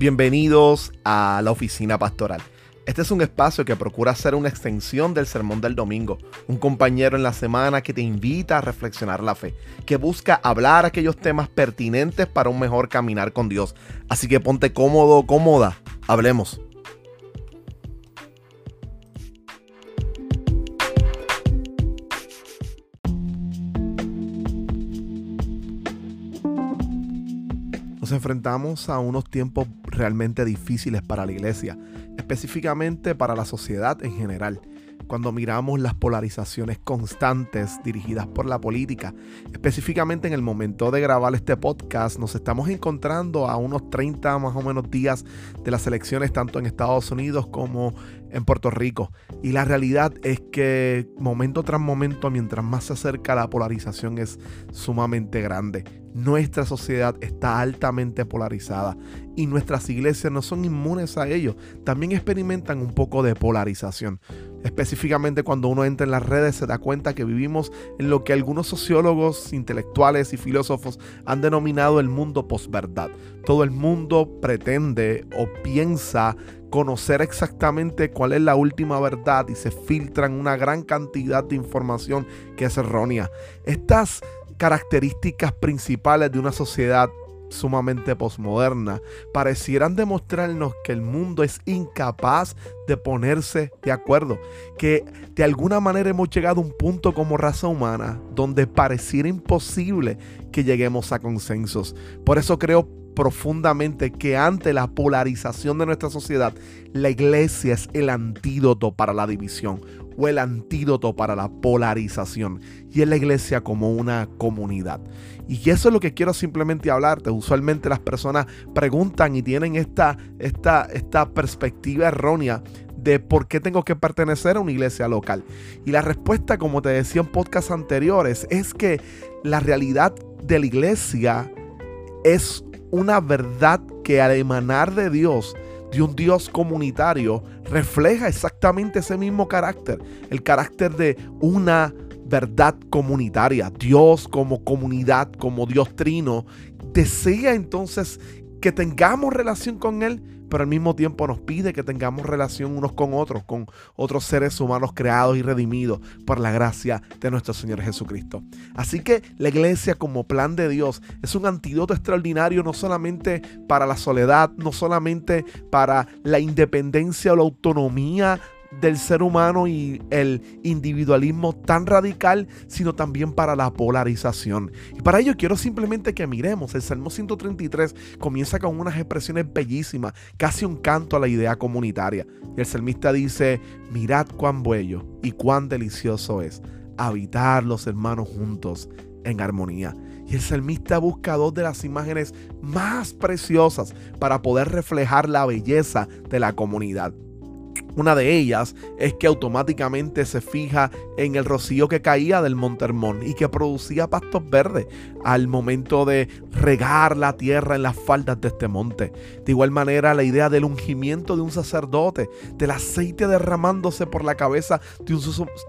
Bienvenidos a la oficina pastoral. Este es un espacio que procura ser una extensión del sermón del domingo, un compañero en la semana que te invita a reflexionar la fe, que busca hablar aquellos temas pertinentes para un mejor caminar con Dios. Así que ponte cómodo, cómoda, hablemos. Nos enfrentamos a unos tiempos realmente difíciles para la iglesia, específicamente para la sociedad en general cuando miramos las polarizaciones constantes dirigidas por la política. Específicamente en el momento de grabar este podcast nos estamos encontrando a unos 30 más o menos días de las elecciones tanto en Estados Unidos como en Puerto Rico. Y la realidad es que momento tras momento, mientras más se acerca la polarización es sumamente grande. Nuestra sociedad está altamente polarizada y nuestras iglesias no son inmunes a ello. También experimentan un poco de polarización. Específicamente cuando uno entra en las redes se da cuenta que vivimos en lo que algunos sociólogos, intelectuales y filósofos han denominado el mundo posverdad. Todo el mundo pretende o piensa conocer exactamente cuál es la última verdad y se filtran una gran cantidad de información que es errónea. Estas características principales de una sociedad sumamente posmoderna parecieran demostrarnos que el mundo es incapaz de ponerse de acuerdo, que de alguna manera hemos llegado a un punto como raza humana donde pareciera imposible que lleguemos a consensos. Por eso creo profundamente que ante la polarización de nuestra sociedad, la iglesia es el antídoto para la división o el antídoto para la polarización. Y es la iglesia como una comunidad. Y eso es lo que quiero simplemente hablarte. Usualmente las personas preguntan y tienen esta, esta, esta perspectiva errónea de por qué tengo que pertenecer a una iglesia local. Y la respuesta, como te decía en podcasts anteriores, es que la realidad de la iglesia es una verdad que al emanar de Dios, de un Dios comunitario, refleja exactamente ese mismo carácter, el carácter de una verdad comunitaria. Dios como comunidad, como Dios trino, desea entonces que tengamos relación con Él, pero al mismo tiempo nos pide que tengamos relación unos con otros, con otros seres humanos creados y redimidos por la gracia de nuestro Señor Jesucristo. Así que la iglesia como plan de Dios es un antídoto extraordinario no solamente para la soledad, no solamente para la independencia o la autonomía del ser humano y el individualismo tan radical, sino también para la polarización. Y para ello quiero simplemente que miremos, el Salmo 133 comienza con unas expresiones bellísimas, casi un canto a la idea comunitaria. Y el salmista dice, mirad cuán bello y cuán delicioso es habitar los hermanos juntos en armonía. Y el salmista busca dos de las imágenes más preciosas para poder reflejar la belleza de la comunidad. Una de ellas es que automáticamente se fija en el rocío que caía del Monte Hermón y que producía pastos verdes al momento de regar la tierra en las faldas de este monte. De igual manera, la idea del ungimiento de un sacerdote, del aceite derramándose por la cabeza de un,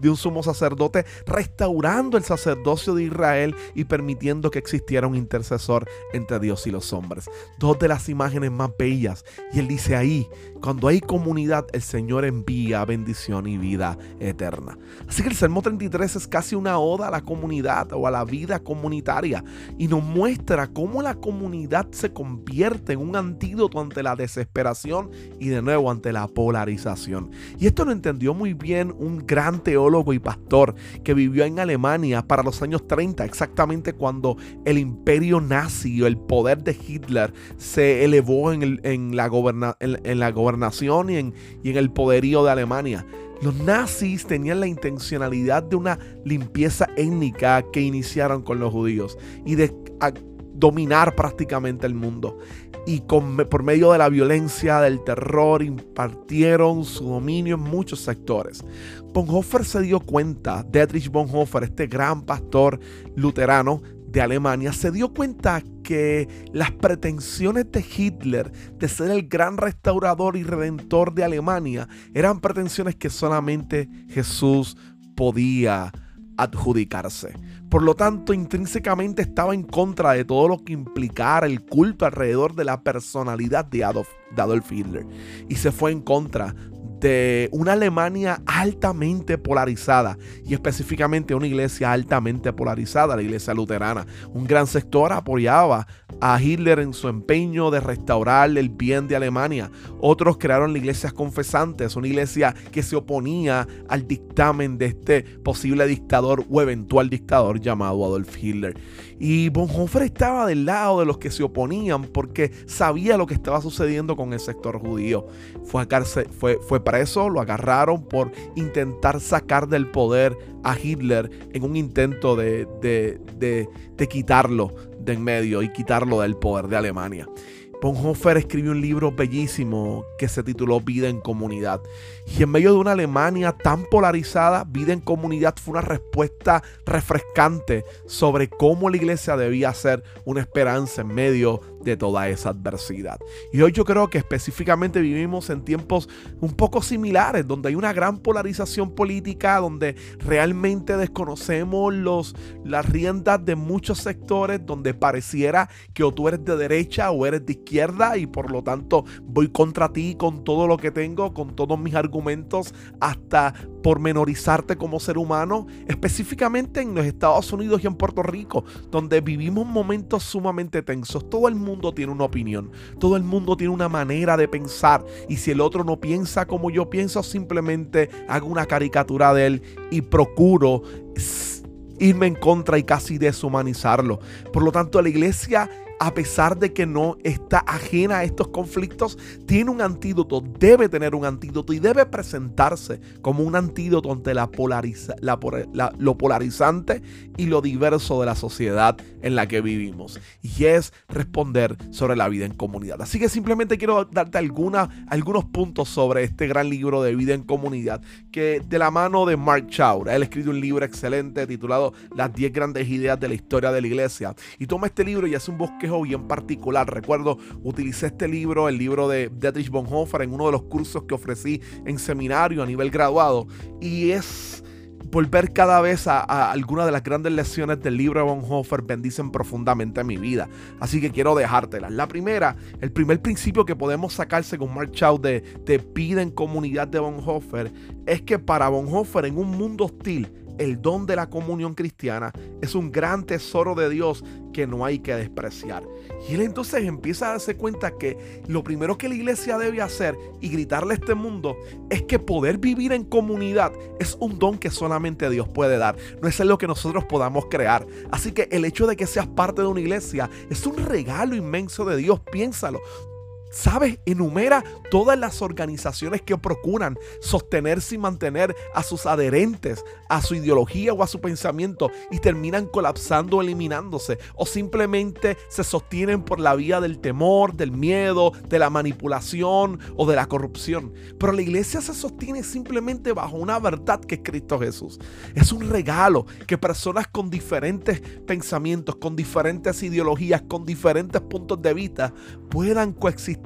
de un sumo sacerdote, restaurando el sacerdocio de Israel y permitiendo que existiera un intercesor entre Dios y los hombres. Dos de las imágenes más bellas. Y él dice ahí, cuando hay comunidad, el Señor envía bendición y vida eterna. Así que el Salmo 33 es casi una oda a la comunidad o a la vida comunitaria y nos muestra cómo la comunidad se convierte en un antídoto ante la desesperación y de nuevo ante la polarización. Y esto lo entendió muy bien un gran teólogo y pastor que vivió en Alemania para los años 30, exactamente cuando el imperio nazi o el poder de Hitler se elevó en, la, gobernación en, y en el poderío de Alemania. Los nazis tenían la intencionalidad de una limpieza étnica que iniciaron con los judíos y de dominar prácticamente el mundo. Y por medio de la violencia, del terror, impartieron su dominio en muchos sectores. Bonhoeffer se dio cuenta, Dietrich Bonhoeffer, este gran pastor luterano, de Alemania se dio cuenta que las pretensiones de Hitler de ser el gran restaurador y redentor de Alemania eran pretensiones que solamente Jesús podía adjudicarse. Por lo tanto, intrínsecamente estaba en contra de todo lo que implicara el culto alrededor de la personalidad de Adolf, Hitler. Y se fue en contra de una Alemania altamente polarizada y específicamente una iglesia altamente polarizada, la iglesia luterana. Un gran sector apoyaba a Hitler en su empeño de restaurar el bien de Alemania. Otros crearon la iglesia confesantes, una iglesia que se oponía al dictamen de este posible dictador o eventual dictador llamado Adolf Hitler. Y Bonhoeffer estaba del lado de los que se oponían porque sabía lo que estaba sucediendo con el sector judío. Fue, fue, fue preso, lo agarraron por intentar sacar del poder a Hitler en un intento de, de, de, de quitarlo de en medio y quitarlo del poder de Alemania. Bonhoeffer escribió un libro bellísimo que se tituló Vida en Comunidad. Y en medio de una Alemania tan polarizada, Vida en Comunidad fue una respuesta refrescante sobre cómo la iglesia debía ser una esperanza en medio de toda esa adversidad. Y hoy yo creo que específicamente vivimos en tiempos un poco similares, donde hay una gran polarización política, donde realmente desconocemos los, las riendas de muchos sectores, donde pareciera que o tú eres de derecha o eres de izquierda y por lo tanto voy contra ti con todo lo que tengo, con todos mis argumentos, hasta pormenorizarte como ser humano, específicamente en los Estados Unidos y en Puerto Rico, donde vivimos momentos sumamente tensos. Todo el mundo tiene una opinión, todo el mundo tiene una manera de pensar y si el otro no piensa como yo pienso, simplemente hago una caricatura de él y procuro irme en contra y casi deshumanizarlo. Por lo tanto, la iglesia a pesar de que no está ajena a estos conflictos, tiene un antídoto, debe tener un antídoto y debe presentarse como un antídoto ante la polariza, lo polarizante y lo diverso de la sociedad en la que vivimos. Y es responder sobre la vida en comunidad. Así que simplemente quiero darte alguna, algunos puntos sobre este gran libro de vida en comunidad que de la mano de Mark Chaur, él escribe un libro excelente titulado Las 10 grandes ideas de la historia de la iglesia. Y toma este libro y hace un bosque bien particular. Recuerdo, utilicé este libro, el libro de Dietrich Bonhoeffer, en uno de los cursos que ofrecí en seminario a nivel graduado. Y es volver cada vez a, algunas de las grandes lecciones del libro de Bonhoeffer bendicen profundamente mi vida. Así que quiero dejártelas. La primera, el primer principio que podemos sacarse con Mark Chau de, de vida en comunidad de Bonhoeffer es que para Bonhoeffer en un mundo hostil el don de la comunión cristiana es un gran tesoro de Dios que no hay que despreciar. Y él entonces empieza a darse cuenta que lo primero que la iglesia debe hacer y gritarle a este mundo es que poder vivir en comunidad es un don que solamente Dios puede dar. No es algo que nosotros podamos crear. Así que el hecho de que seas parte de una iglesia es un regalo inmenso de Dios. Piénsalo. ¿Sabes? Enumera todas las organizaciones que procuran sostenerse y mantener a sus adherentes a su ideología o a su pensamiento y terminan colapsando o eliminándose o simplemente se sostienen por la vía del temor, del miedo, de la manipulación o de la corrupción. Pero la iglesia se sostiene simplemente bajo una verdad que es Cristo Jesús. Es un regalo que personas con diferentes pensamientos, con diferentes ideologías, con diferentes puntos de vista puedan coexistir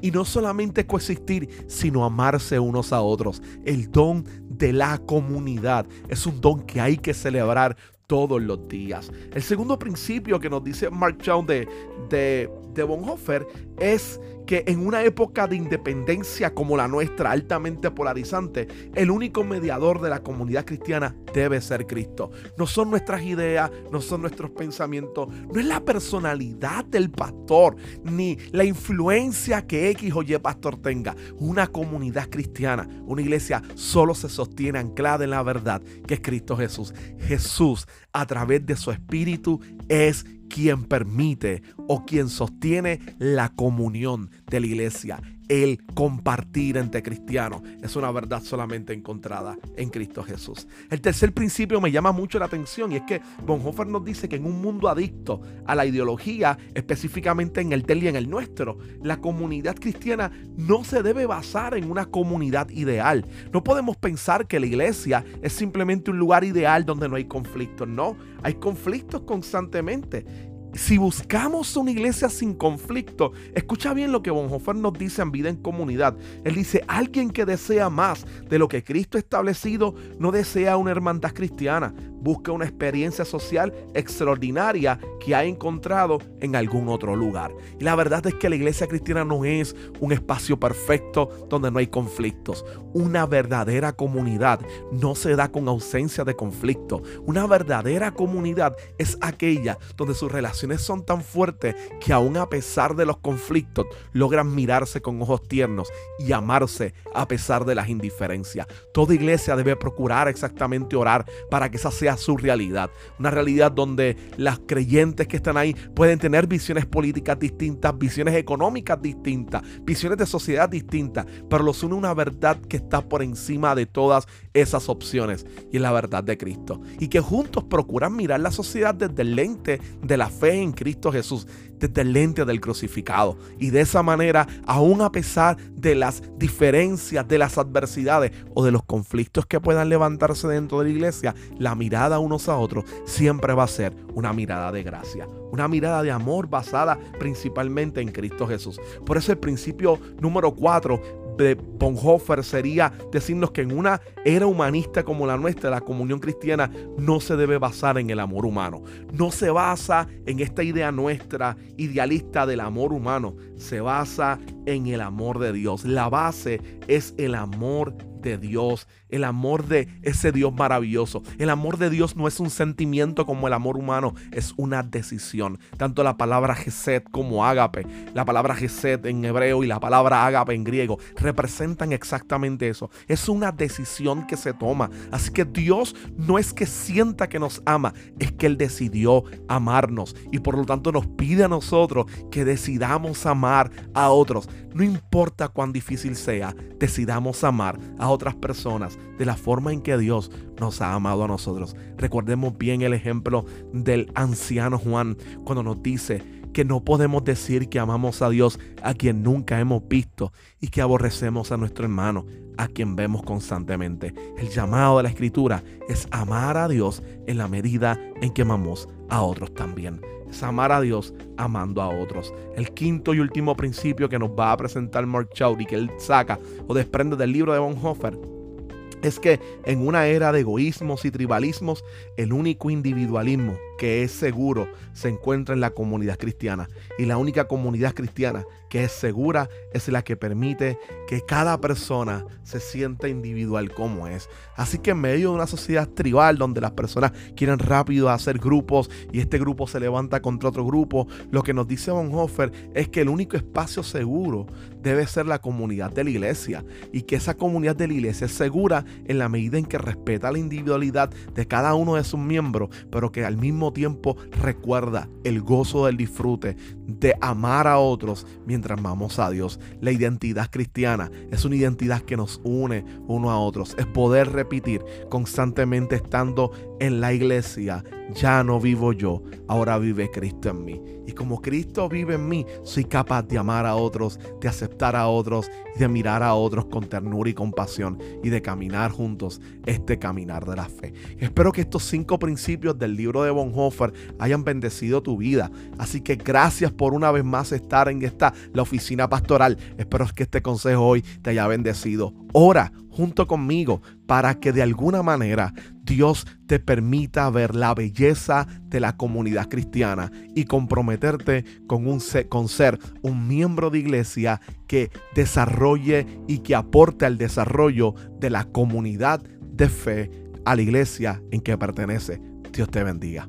y no solamente coexistir, sino amarse unos a otros. El don de la comunidad es un don que hay que celebrar todos los días. El segundo principio que nos dice Mark Chown de, de, de Bonhoeffer es que en una época de independencia como la nuestra, altamente polarizante, el único mediador de la comunidad cristiana debe ser Cristo. No son nuestras ideas, no son nuestros pensamientos, no es la personalidad del pastor, ni la influencia que X o Y pastor tenga. Una comunidad cristiana, una iglesia, solo se sostiene anclada en la verdad que es Cristo Jesús. Jesús, a través de su Espíritu, es quien permite o quien sostiene la comunión de la iglesia. El compartir entre cristianos es una verdad solamente encontrada en Cristo Jesús. El tercer principio me llama mucho la atención y es que Bonhoeffer nos dice que en un mundo adicto a la ideología, específicamente en el del y en el nuestro, la comunidad cristiana no se debe basar en una comunidad ideal. No podemos pensar que la iglesia es simplemente un lugar ideal donde no hay conflictos. No, hay conflictos constantemente si buscamos una iglesia sin conflicto, escucha bien lo que Bonhoeffer nos dice en Vida en Comunidad. Él dice, alguien que desea más de lo que Cristo ha establecido no desea una hermandad cristiana, busca una experiencia social extraordinaria que ha encontrado en algún otro lugar. Y la verdad es que la iglesia cristiana no es un espacio perfecto donde no hay conflictos. Una verdadera comunidad no se da con ausencia de conflicto. Una verdadera comunidad es aquella donde sus relaciones son tan fuertes que aún a pesar de los conflictos logran mirarse con ojos tiernos y amarse a pesar de las indiferencias. Toda iglesia debe procurar exactamente orar para que esa sea su realidad. Una realidad donde las creyentes que están ahí pueden tener visiones políticas distintas, visiones económicas distintas, visiones de sociedad distintas, pero los une una verdad que está por encima de todas esas opciones y la verdad de Cristo. Y que juntos procuran mirar la sociedad desde el lente de la fe en Cristo Jesús, desde el lente del crucificado. Y de esa manera, aún a pesar de las diferencias, de las adversidades o de los conflictos que puedan levantarse dentro de la iglesia, la mirada unos a otros siempre va a ser una mirada de gracia, una mirada de amor basada principalmente en Cristo Jesús. Por eso el principio número 4 de Bonhoeffer sería decirnos que en una era humanista como la nuestra, la comunión cristiana no se debe basar en el amor humano. No se basa en esta idea nuestra idealista del amor humano. Se basa en el amor de Dios. La base es el amor de Dios, el amor de ese Dios maravilloso. El amor de Dios no es un sentimiento como el amor humano, es una decisión. Tanto la palabra Geset como ágape, la palabra Geset en hebreo y la palabra ágape en griego, representan exactamente eso. Es una decisión que se toma. Así que Dios no es que sienta que nos ama, es que Él decidió amarnos y por lo tanto nos pide a nosotros que decidamos amar a otros. No importa cuán difícil sea, decidamos amar a otras personas de la forma en que Dios nos ha amado a nosotros. Recordemos bien el ejemplo del anciano Juan cuando nos dice que no podemos decir que amamos a Dios a quien nunca hemos visto y que aborrecemos a nuestro hermano a quien vemos constantemente. El llamado de la escritura es amar a Dios en la medida en que amamos a otros también. Es amar a Dios amando a otros. El quinto y último principio que nos va a presentar Mark Chowdy, que él saca o desprende del libro de Bonhoeffer, es que en una era de egoísmos y tribalismos, el único individualismo es seguro se encuentra en la comunidad cristiana. Y la única comunidad cristiana que es segura es la que permite que cada persona se sienta individual como es. Así que en medio de una sociedad tribal donde las personas quieren rápido hacer grupos y este grupo se levanta contra otro grupo, lo que nos dice Bonhoeffer es que el único espacio seguro debe ser la comunidad de la iglesia y que esa comunidad de la iglesia es segura en la medida en que respeta la individualidad de cada uno de sus miembros, pero que al mismo tiempo recuerda el gozo del disfrute de amar a otros mientras amamos a Dios. La identidad cristiana es una identidad que nos une uno a otros. Es poder repetir constantemente estando en la iglesia, ya no vivo yo, ahora vive Cristo en mí. Y como Cristo vive en mí, soy capaz de amar a otros, de aceptar a otros de mirar a otros con ternura y compasión y de caminar juntos este caminar de la fe. Espero que estos cinco principios del libro de Bonhoeffer hayan bendecido tu vida. Así que gracias por una vez más estar en esta, la oficina pastoral. Espero que este consejo hoy te haya bendecido. Ora junto conmigo para que de alguna manera Dios te permita ver la belleza de la comunidad cristiana y comprometerte con, un, con ser un miembro de iglesia que desarrolle y que aporte al desarrollo de la comunidad de fe a la iglesia en que pertenece. Dios te bendiga.